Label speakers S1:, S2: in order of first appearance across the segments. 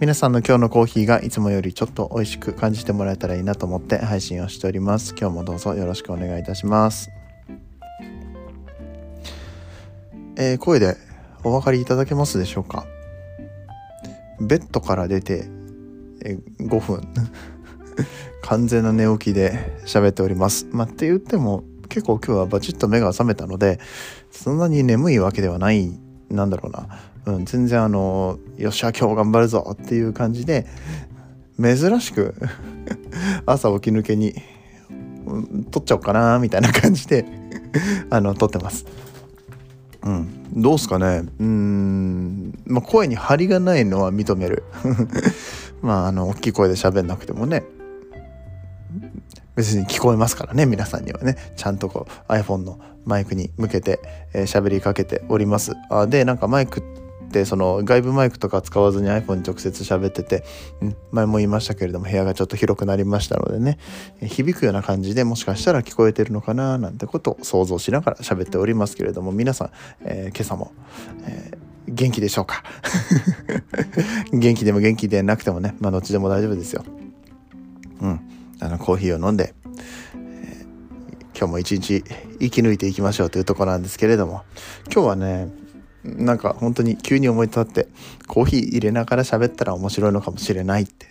S1: 皆さんの今日のコーヒーがいつもよりちょっと美味しく感じてもらえたらいいなと思って配信をしております。今日もどうぞよろしくお願いいたします。えー、声でお分かりいただけますでしょうか？ベッドから出て5分 完全な寝起きで喋っております。まあ、って言っても結構今日はバチッと目が覚めたのでそんなに眠いわけではないなんだろうな、うん、全然あのよっしゃ今日頑張るぞっていう感じで珍しく 朝起き抜けに、うん、撮っちゃおうかなみたいな感じで あの撮ってます。うん、どうすかね。うん、まあ、声に張りがないのは認める。まああの大きい声で喋んなくてもね。別に聞こえますからね皆さんにはね。ちゃんとこう iPhone のマイクに向けて喋、えー、りかけております。あでなんかマイクってその外部マイクとか使わずに iPhone に直接喋ってて、うん、前も言いましたけれども部屋がちょっと広くなりましたのでね。響くような感じでもしかしたら聞こえてるのかななんてことを想像しながら喋っておりますけれども皆さん、えー、今朝も、えー元気でしょうか？元気でも元気でなくてもねまあどっちでも大丈夫ですよ。うん。あのコーヒーを飲んで、えー、今日も一日生き抜いていきましょうというとこなんですけれども今日はねなんか本当に急に思い立ってコーヒー入れながら喋ったら面白いのかもしれないって。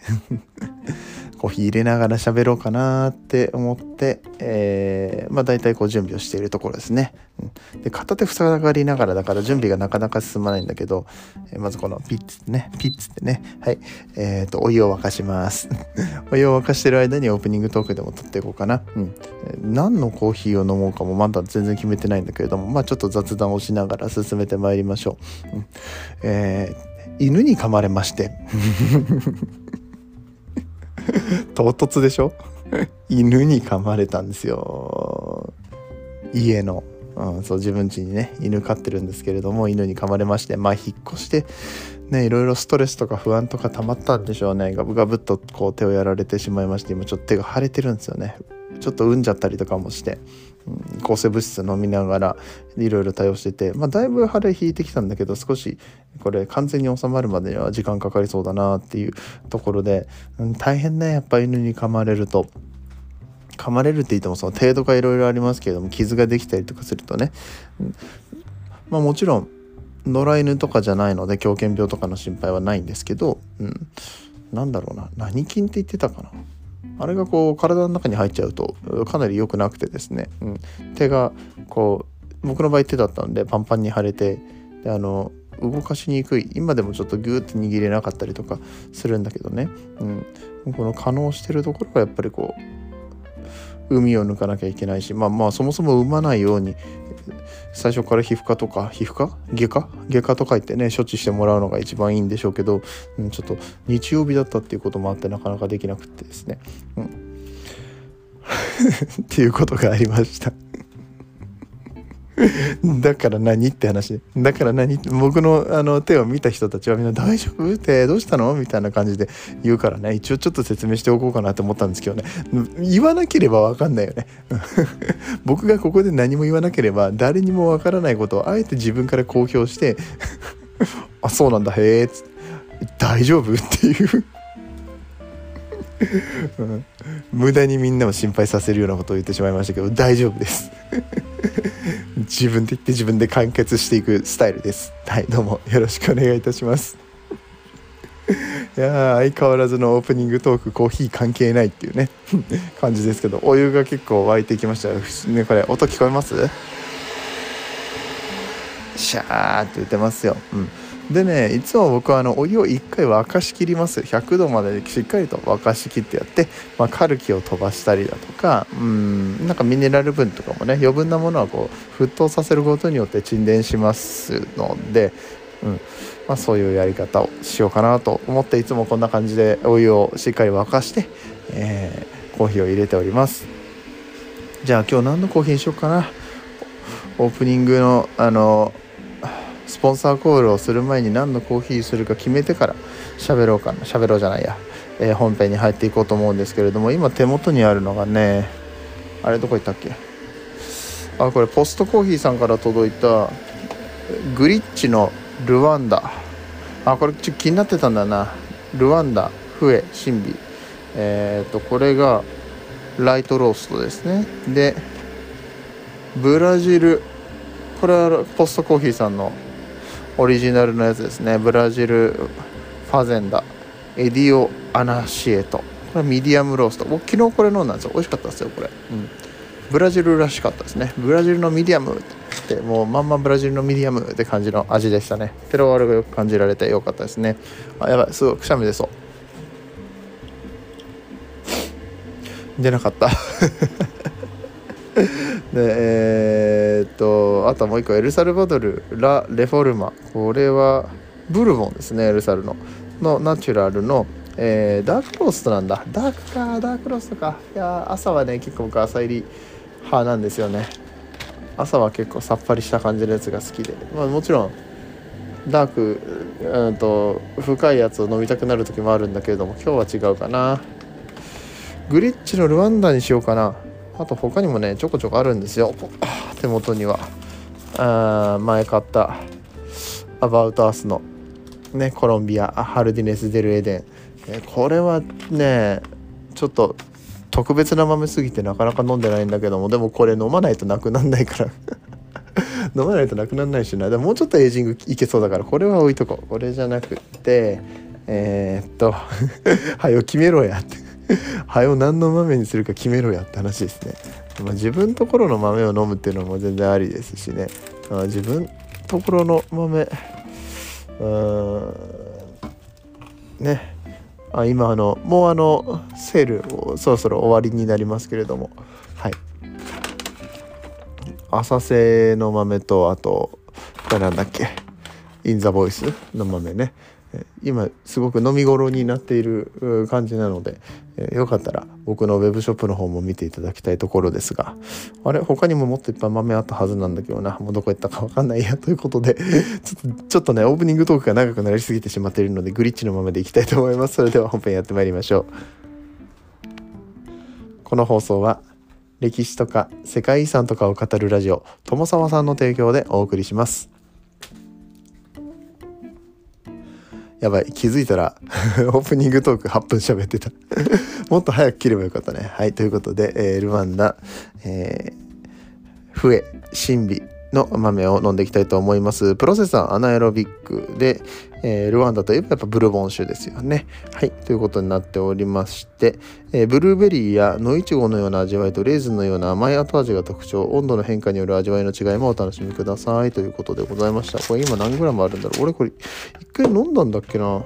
S1: ーヒー入れながら喋ろうかなって思って、えー、まあ大体こう準備をしているところですね。うんで片手塞がりながらだから準備がなかなか進まないんだけど、えー、まずこのピッツってね、ピッツってね、はい、えっ、ー、と、お湯を沸かします。お湯を沸かしてる間にオープニングトークでも撮っていこうかな。うん。何のコーヒーを飲もうかもまだ全然決めてないんだけれども、まあちょっと雑談をしながら進めてまいりましょう。うん、えー、犬に噛まれまして。唐突でしょ？犬に噛まれたんですよ。家の、うん、そう自分家にね犬飼ってるんですけれども犬に噛まれましてまあ引っ越してねいろいろストレスとか不安とか溜まったんでしょうね。ガブガブっとこう手をやられてしまいまして今ちょっと手が腫れてるんですよね。ちょっと産んじゃったりとかもして。抗生物質飲みながらいろいろ対応してて、まあ、だいぶ腫れ引いてきたんだけど少しこれ完全に収まるまでには時間かかりそうだなっていうところで、うん、大変ねやっぱ犬に噛まれると。噛まれるって言ってもその程度がいろいろありますけれども傷ができたりとかするとね、うん、まあもちろん野良犬とかじゃないので狂犬病とかの心配はないんですけど、うん、なんだろうな何菌って言ってたかなあれがこう体の中に入っちゃうとかなり良くなくてですね、うん、手がこう僕の場合手だったんでパンパンに腫れてであの動かしにくい。今でもちょっとギューッと握れなかったりとかするんだけどね、うん、この可能してるところがやっぱりこう海を抜かなきゃいけないしまあまあそもそも産まないように最初から皮膚科とか皮膚科？外科？外科とか行ってね処置してもらうのが一番いいんでしょうけど、うん、ちょっと日曜日だったっていうこともあってなかなかできなくてですね、うん、っていうことがありました。だから何って話。だから何？僕のあの手を見た人たちはみんな「大丈夫?」って「どうしたの?」みたいな感じで言うからね。一応ちょっと説明しておこうかなと思ったんですけどね。言わなければ分かんないよね。僕がここで何も言わなければ誰にも分からないことをあえて自分から公表して「あそうなんだへえ」大丈夫?」っていう。無駄にみんなを心配させるようなことを言ってしまいましたけど大丈夫です。自分で言って自分で完結していくスタイルです。はいどうも。よろしくお願いいたします。いや相変わらずのオープニングトークコーヒー関係ないっていうね 感じですけどお湯が結構沸いてきました。ねこれ音聞こえます？シャーって言ってますよ。うん。でねいつも僕はあのお湯を1回沸かしきります。100度までしっかりと沸かしきってやって、まあ、カルキを飛ばしたりだとかうんなんかミネラル分とかもね余分なものはこう沸騰させることによって沈殿しますので、うんまあ、そういうやり方をしようかなと思っていつもこんな感じでお湯をしっかり沸かして、えーコーヒーを入れております。じゃあ今日何のコーヒーにしようかな。オープニングのあのスポンサーコールをする前に何のコーヒーするか決めてから喋ろうかな喋ろうじゃないや、えー、本編に入っていこうと思うんですけれども今手元にあるのがねあれどこ行ったっけ？あこれポストコーヒーさんから届いたグリッチのルワンダ。あこれちょっと気になってたんだな。ルワンダフエシンビ。えっ、ー、とこれがライトローストですね。でブラジルこれはポストコーヒーさんのオリジナルのやつですね。ブラジルファゼンダエディオアナシエト。これはミディアムロースト。僕昨日これ飲んだんですよ。美味しかったですよこれ、うん、ブラジルらしかったですね。ブラジルのミディアムってもうまんまブラジルのミディアムって感じの味でしたね。テロワールがよく感じられてよかったですね。あやばい。すごいくしゃみ出そう。出なかった。でえー、っとあともう一個エルサルバドルラ・レフォルマ。これはブルボンですねエルサルの。のナチュラルの、えー、ダークローストなんだ。ダークかダークローストか。いや朝はね結構僕浅煎り派なんですよね。朝は結構さっぱりした感じのやつが好きで、まあ、もちろんダーク、うんと深いやつを飲みたくなる時もあるんだけれども今日は違うかな。グリッチのルワンダにしようかな。あと他にもねちょこちょこあるんですよ。手元には。あ前買ったアバウトアースのねコロンビアハルディネス・デル・エデン、えこれはねちょっと特別な豆すぎてなかなか飲んでないんだけどもでもこれ飲まないとなくなんないから。飲まないとなくなんないしな。でももうちょっとエイジングいけそうだからこれは置いとこう。これじゃなくてえー、っと はよ決めろやって。はよ何の豆にするか決めろやって話ですね。まあ、自分ところの豆を飲むっていうのも全然ありですしね。まあ、自分ところの豆うんね。あ今あのもうあのセールをそろそろ終わりになりますけれども。はい。浅瀬の豆とあとこれなんだっけ？インザボイスの豆ね。今すごく飲み頃になっている感じなので、えよかったら僕のウェブショップの方も見ていただきたいところですがあれ他にももっといっぱい豆あったはずなんだけどな。もうどこ行ったか分かんないやということで ちょっとちょっとねオープニングトークが長くなりすぎてしまっているのでグリッチの豆でいきたいと思います。それでは本編やってまいりましょう。この放送は歴史とか世界遺産とかを語るラジオ友沢さんの提供でお送りします。やばい、気づいたら オープニングトーク8分喋ってた もっと早く切ればよかったね。はい、ということで、えー、ルワンダ、えー、笛、神秘の豆を飲んでいきたいと思います。プロセッサーアナエロビックで、えー、ルワンダといえばやっぱブルボン酒ですよね。はい、ということになっておりまして、えー、ブルーベリーや野いちごのような味わいとレーズンのような甘い後味が特徴、温度の変化による味わいの違いもお楽しみくださいということでございました。これ今何グラムあるんだろう？俺これ一回飲んだんだっけな？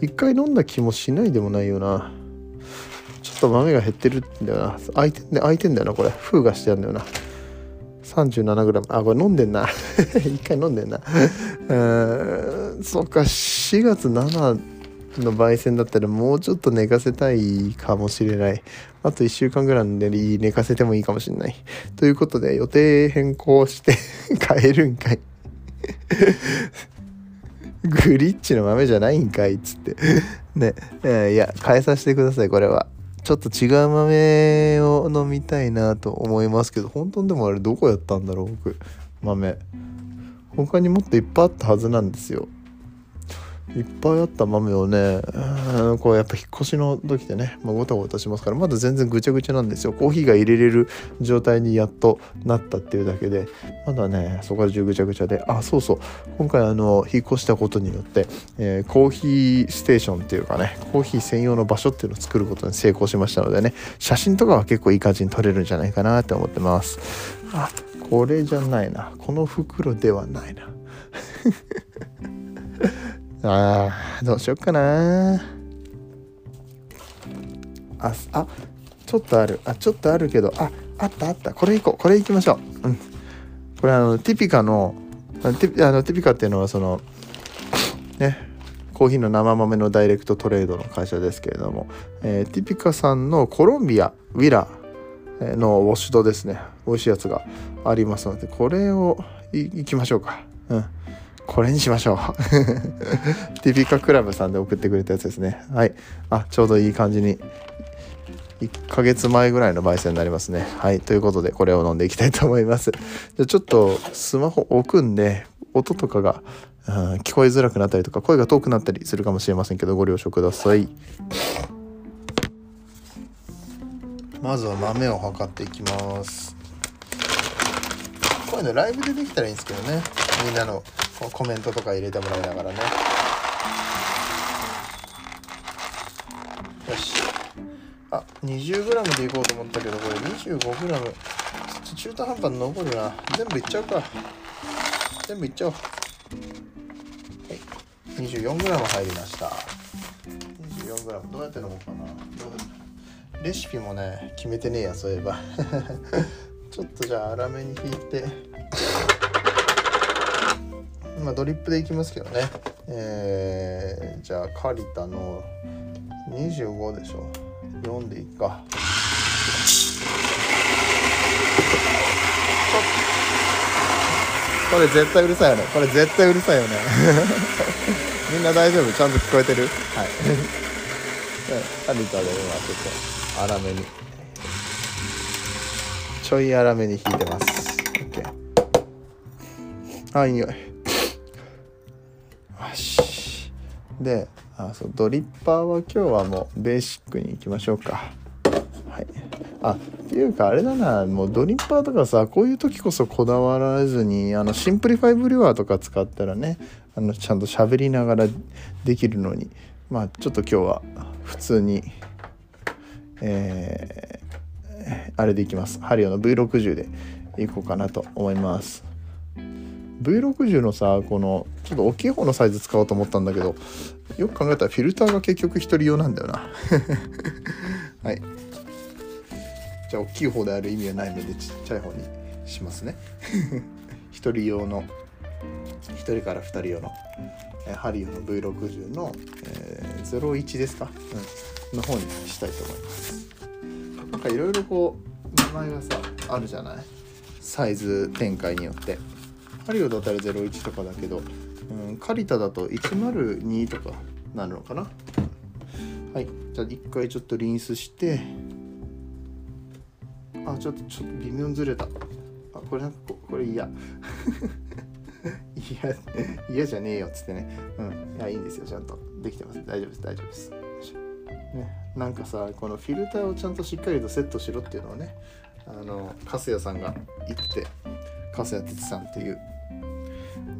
S1: 一回飲んだ気もしないでもないよな。ちょっと豆が減ってるんだよな。開いてんだ開いてんだよな、これ。封がしてあるんだよな。37g あこれ飲んでんな。一回飲んでんな。うんそっか4月7の焙煎だったらもうちょっと寝かせたいかもしれない。あと1週間ぐらいで寝かせてもいいかもしれない。ということで予定変更して 変えるんかい。グリッチの豆じゃないんかいっつって。ね、えいや変えさせてくださいこれは。ちょっと違う豆を飲みたいなと思いますけど本当にでもあれどこやったんだろう僕。豆。他にもっといっぱいあったはずなんですよ。いっぱいあった豆をね、こうやっぱ引っ越しの時でね、まあ、ごたごたしますからまだ全然ぐちゃぐちゃなんですよ。コーヒーが入れれる状態にやっとなったっていうだけでまだねそこら中ぐちゃぐちゃであそうそう。今回あの引っ越したことによって、えー、コーヒーステーションっていうかねコーヒー専用の場所っていうのを作ることに成功しましたのでね写真とかは結構いい感じに撮れるんじゃないかなって思ってます。あこれじゃないな。この袋ではないな。あー、どうしよっかなあ、あ、ちょっとある。あ、ちょっとあるけど、あ、あったあった。これいこう。これいきましょう。うん。これあの、ティピカの、ティあのティピカっていうのはその、ね、コーヒーの生豆のダイレクトトレードの会社ですけれども、えー、ティピカさんのコロンビアウィラーのウォッシュドですね美味しいやつがありますのでこれをいきましょうかうんこれにしましょう。ティピカクラブさんで送ってくれたやつですね。はい。あちょうどいい感じに。1ヶ月前ぐらいの焙煎になりますね。はい。ということでこれを飲んでいきたいと思います。じゃちょっとスマホ置くんで音とかが、うん、聞こえづらくなったりとか声が遠くなったりするかもしれませんけどご了承ください。まずは豆を測っていきます。こういうのライブでできたらいいんですけどね。みんなのコメントとか入れてもらいながらね。よし。あ 20g でいこうと思ったけどこれ 25g ちょっと中途半端に残るな。全部いっちゃうか。全部いっちゃおう。はい。24g 入りました。24g どうやって飲もうかな。レシピもね決めてねえやそういえば。ちょっとじゃあ粗めに引いて。まあドリップでいきますけどね。えー、じゃあカリタの25でしょ。4でいっか。これ絶対うるさいよね。これ絶対うるさいよね。みんな大丈夫？ちゃんと聞こえてる？はい。カリタで今ちょっと粗めに。ちょい粗めに引いてます。OK あいい匂い。であそうドリッパーは今日はもうベーシックにいきましょうか。はい。あっていうかあれだなもうドリッパーとかさこういう時こそこだわらずにあのシンプリファイブリュワーとか使ったらねあのちゃんと喋りながらできるのにまあちょっと今日は普通にえー、あれでいきます。ハリオの V60 でいこうかなと思います。V60 のさこのちょっと大きい方のサイズ使おうと思ったんだけどよく考えたらフィルターが結局1人用なんだよな。はい。じゃあ大きい方である意味はないのでちっちゃい方にしますね。1人用の1人から2人用のハリオの V60 の、えー、01ですか、うん、の方にしたいと思います。なんかいろいろこう名前がさあるじゃない？サイズ展開によって。ハリオだったら01とかだけど、うん、カリタだと102とかなるのかな。はいじゃあ一回ちょっとリンスしてあちょっとちょっと微妙にずれた。あこれなんかこれ嫌。嫌嫌じゃねえよっつってね。うんいやいいんですよ。ちゃんと。できてます。大丈夫です。大丈夫です。ね、なんかさこのフィルターをちゃんとしっかりとセットしろっていうのをねあの粕谷さんが言って粕谷哲さんっていう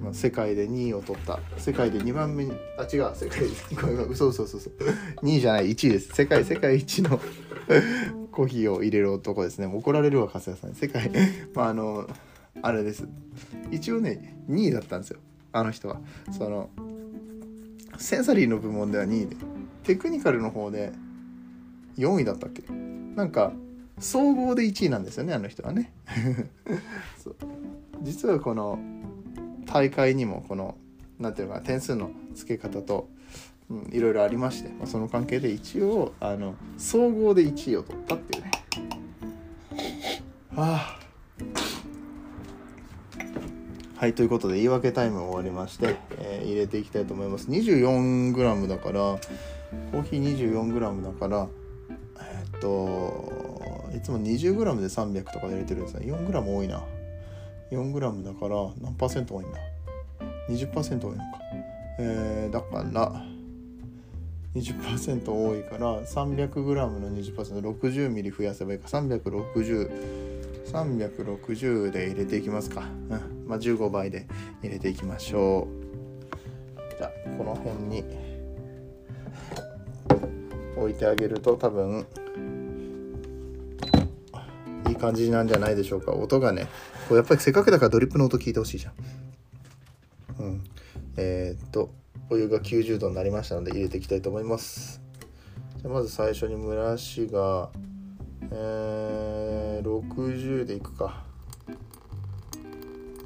S1: まあ、世界で2位を取った。世界で2番目にあ違う。世界でごめん嘘嘘嘘嘘2位じゃない1位です。世界世界一の コーヒーを入れる男ですね。怒られるわ粕谷さん世界まああのあれです。一応ね2位だったんですよ。あの人は。そのセンサリーの部門では2位で。テクニカルの方で4位だったっけ？なんか総合で1位なんですよねあの人はね。実はこの大会にもこの何ていうのか点数の付け方と、うん、いろいろありまして、まあ、その関係で一応あの総合で1位を取ったっていうね。はあ。はいということで言い訳タイム終わりまして、えー、入れていきたいと思います。24g だからコーヒー 24g だからえー、っといつも 20g で300とか入れてるんですが 4g 多いな。4g だから何パーセント多いんだ？20%多いのか。えー、だから20%多いから 300g の 20%60 ミリ増やせばいいか。360 360で入れていきますか、うん。まあ、15倍で入れていきましょう。じゃあこの辺に置いてあげると多分いい感じなんじゃないでしょうか。音がねこうやっぱりせっかくだからドリップの音聞いてほしいじゃん。うん。えー、っとお湯が90度になりましたので入れていきたいと思います。じゃまず最初に蒸らしがえー、60でいくか。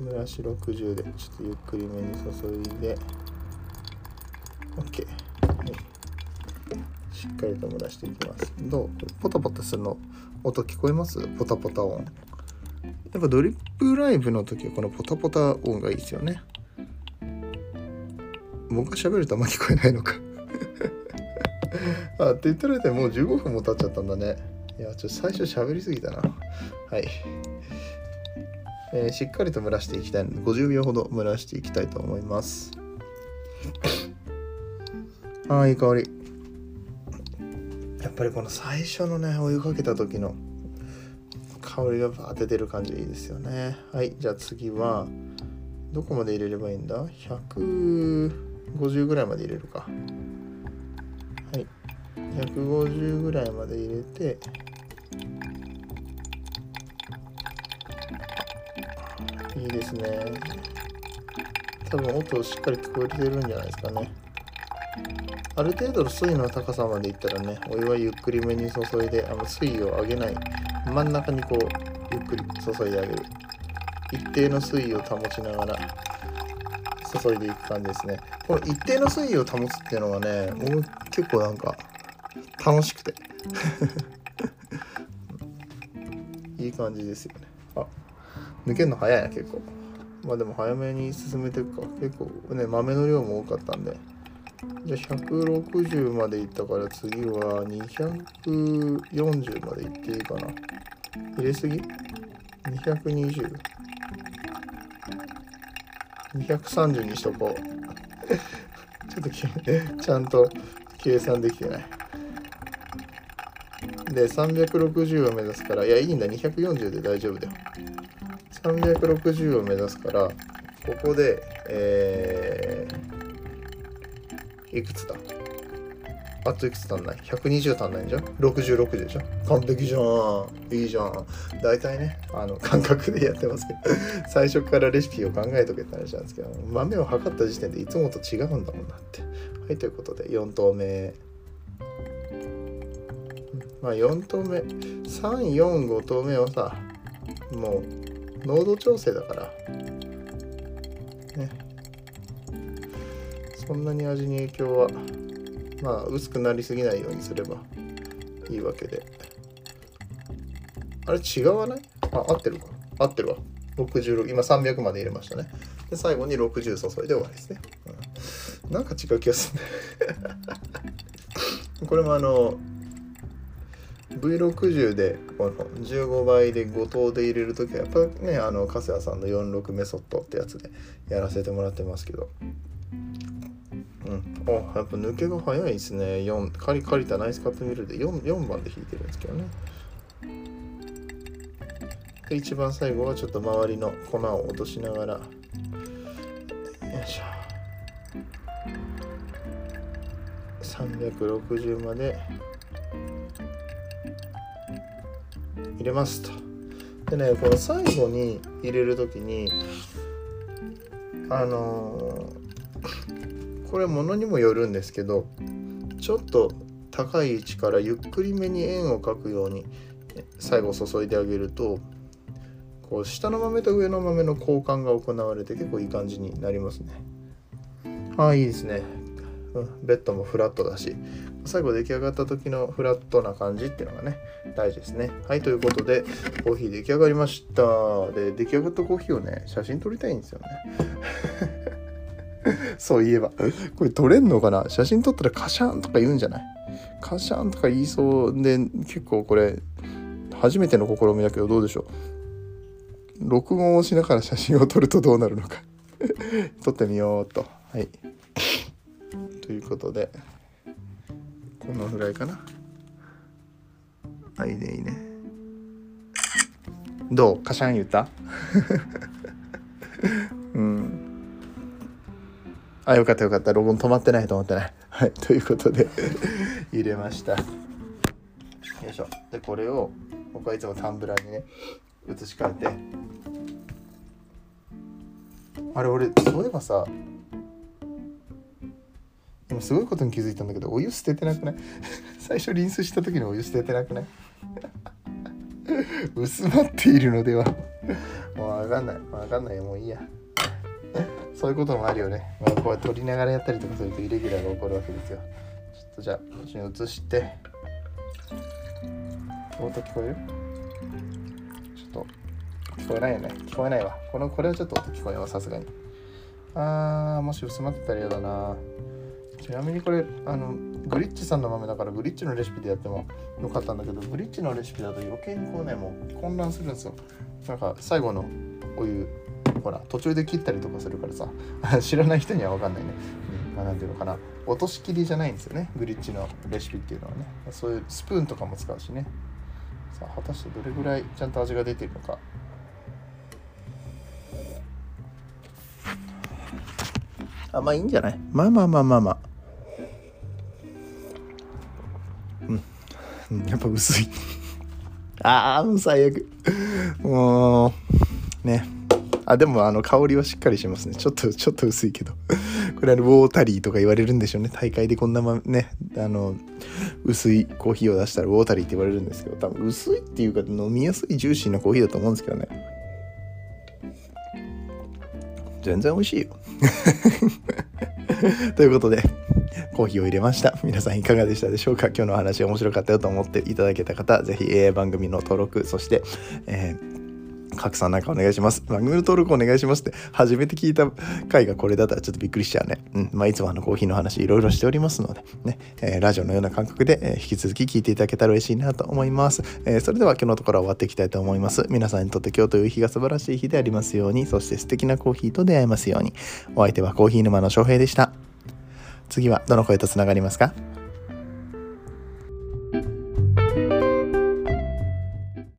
S1: 蒸らし60でちょっとゆっくりめに注いで。OK、はい、しっかりと蒸らしていきます。どう？ポタポタするの音聞こえます？ポタポタ音。やっぱドリップライブの時はこのポタポタ音がいいですよね。僕が喋るとあんま聞こえないのか。あって言ったらもう15分も経っちゃったんだね。いやちょっと最初喋りすぎたな。はい。えー、しっかりと蒸らしていきたい。ので50秒ほど蒸らしていきたいと思います。ああいい香り。やっぱりこの最初のねお湯かけた時の香りがバーってる感じいいですよね。はいじゃあ次はどこまで入れればいいんだ？150ぐらいまで入れるか。はい150ぐらいまで入れていいですね。多分音しっかり聞こえてるんじゃないですかね。ある程度の水位の高さまでいったらねお湯はゆっくりめに注いであの水位を上げない真ん中にこうゆっくり注いであげる。一定の水位を保ちながら注いでいく感じですね。この一定の水位を保つっていうのがね僕結構なんか楽しくて。いい感じですよね。あ抜けるの早いな結構。まあでも早めに進めていくか。結構ね豆の量も多かったんで。じゃあ160までいったから次は240までいっていいかな。入れすぎ ?220 230にしとこう。ちょっとちゃんと計算できてない。で360を目指すからいやいいんだ。240で大丈夫だよ。360を目指すからここでえー、いくつだ？あといくつ足んない ?120 足んないんじゃん ?66 でしょ？完璧じゃん。いいじゃん。大体ね、あの、感覚でやってますけど、最初からレシピを考えとけって話なんですけど、豆を測った時点でいつもと違うんだもんなって。はい、ということで、4投目。まあ、4投目、3、4、5投目はさ、もう、濃度調整だから、ね。そんなに味に影響はまあ薄くなりすぎないようにすればいいわけで。あれ違わない？あ合ってるか。合ってるわ。66今300まで入れましたね。で最後に60注いで終わりですね、うん、なんか違う気がするね。これもあの V60 でこの15倍で5等で入れる時はやっぱねあの粕谷さんの46メソッドってやつでやらせてもらってますけど、あやっぱ抜けが早いですね。4カリカリタナイスカットミルで。4, 4番で引いてるんですけどね。で一番最後はちょっと周りの粉を落としながら。よいしょ。360まで。入れますと。でねこの最後に入れる時にあのーこれものにもよるんですけどちょっと高い位置からゆっくりめに円を描くように最後注いであげるとこう下の豆と上の豆の交換が行われて結構いい感じになりますね。ああいいですね、うん、ベッドもフラットだし最後出来上がった時のフラットな感じっていうのがね大事ですね。はいということでコーヒー出来上がりました。で出来上がったコーヒーをね写真撮りたいんですよね。そういえば。これ撮れんのかな？写真撮ったらカシャンとか言うんじゃない？カシャンとか言いそうで、結構これ、初めての試みだけどどうでしょう？録音をしながら写真を撮るとどうなるのか 撮ってみようと。はい。ということで、このぐらいかな。あ、いいね、いいね。どう？カシャン言った？あ、よかったよかった。ロゴン止まってない止まってない。はい、ということで 入れました。よいしょ。で、これを、僕はいつもタンブラーにね、移し替えて。あれ、俺、そういえばさ、今すごいことに気づいたんだけど、お湯捨ててなくない？最初リンスした時にお湯捨ててなくない？薄まっているのではもうわかんない。わかんない。もういいや。そういうこともあるよね、まあ、こう撮りながらやったりとかするとイレギュラーが起こるわけですよ。ちょっとじゃあこっちに移して音聞こえる？ちょっと聞こえないよね。聞こえないわ。このこれはちょっと音聞こえわさすがに。あーもし薄まってたら嫌だな。ちなみにこれあのグリッチさんの豆だからグリッチのレシピでやってもよかったんだけどグリッチのレシピだと余計にこうねもう混乱するんですよ。なんか最後のお湯ほら途中で切ったりとかするからさ。知らない人には分かんないね、うんまあ、なんていうのかな。落とし切りじゃないんですよね。グリッチのレシピっていうのはね。そういうスプーンとかも使うしね。さあ果たしてどれぐらいちゃんと味が出てるのか。あまあいいんじゃない？まあまあまあまあまあ。うん。やっぱ薄い。ああもう最悪。もうね。あでもあの香りはしっかりしますね。ちょっとちょっと薄いけど。これあのウォータリーとか言われるんでしょうね。大会でこんなまねあの薄いコーヒーを出したらウォータリーって言われるんですけど多分薄いっていうか飲みやすいジューシーなコーヒーだと思うんですけどね。全然美味しいよ。ということでコーヒーを入れました。皆さんいかがでしたでしょうか？今日のお話面白かったよと思っていただけた方ぜひ、え、番組の登録そして、えー拡散なんかお願いします。番組の登録お願いしますって、初めて聞いた回がこれだったらちょっとびっくりしちゃうね。うん。まあ、いつもあのコーヒーの話いろいろしておりますので、ね、えー、ラジオのような感覚で、えー、引き続き聞いていただけたら嬉しいなと思います。えー、それでは今日のところは終わっていきたいと思います。皆さんにとって今日という日が素晴らしい日でありますように、そして素敵なコーヒーと出会えますように。お相手はコーヒー沼の翔平でした。次はどの声とつながりますか？